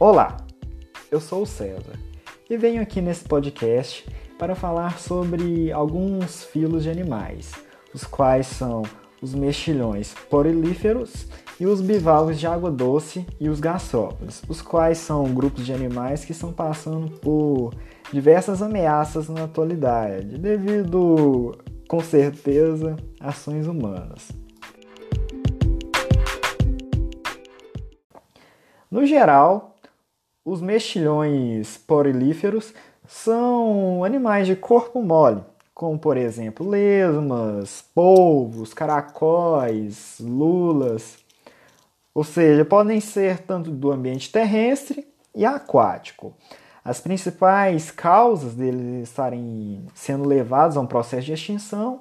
Olá, eu sou o César e venho aqui nesse podcast para falar sobre alguns filos de animais, os quais são os mexilhões porilíferos e os bivalves de água doce e os gasópodes, os quais são grupos de animais que estão passando por diversas ameaças na atualidade, devido, com certeza, ações humanas. No geral, os mexilhões porilíferos são animais de corpo mole, como por exemplo lesmas, polvos, caracóis, lulas, ou seja, podem ser tanto do ambiente terrestre e aquático. As principais causas deles estarem sendo levados a um processo de extinção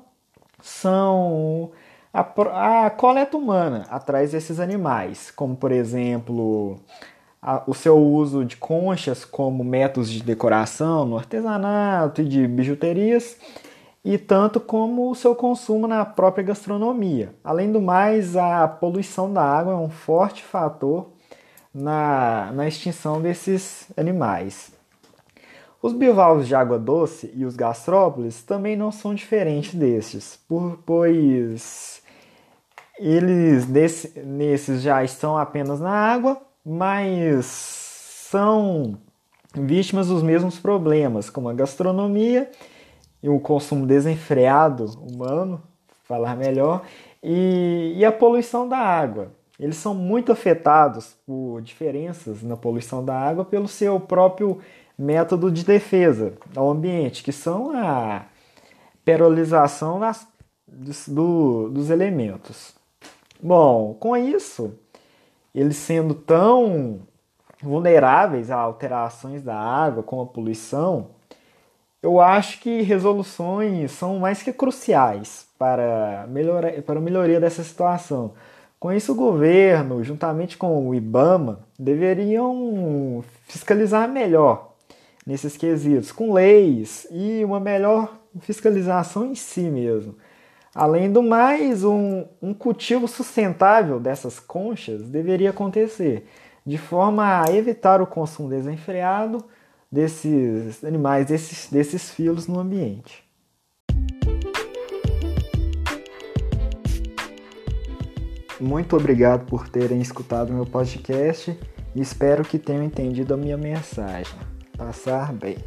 são a, a coleta humana atrás desses animais, como por exemplo a, o seu uso de conchas como métodos de decoração no artesanato e de bijuterias, e tanto como o seu consumo na própria gastronomia. Além do mais, a poluição da água é um forte fator na, na extinção desses animais. Os bivalves de água doce e os gastrópodes também não são diferentes destes, pois eles nesse, nesses já estão apenas na água, mas são vítimas dos mesmos problemas, como a gastronomia e o consumo desenfreado humano, falar melhor, e, e a poluição da água. Eles são muito afetados por diferenças na poluição da água pelo seu próprio método de defesa ao ambiente, que são a perolização das, do, dos elementos. Bom, com isso, eles sendo tão vulneráveis a alterações da água como a poluição, eu acho que resoluções são mais que cruciais para, melhorar, para a melhoria dessa situação. Com isso, o governo, juntamente com o IBAMA, deveriam fiscalizar melhor nesses quesitos, com leis e uma melhor fiscalização em si mesmo. Além do mais, um, um cultivo sustentável dessas conchas deveria acontecer, de forma a evitar o consumo desenfreado desses animais, desses, desses filos no ambiente. Muito obrigado por terem escutado meu podcast e espero que tenham entendido a minha mensagem. Passar bem.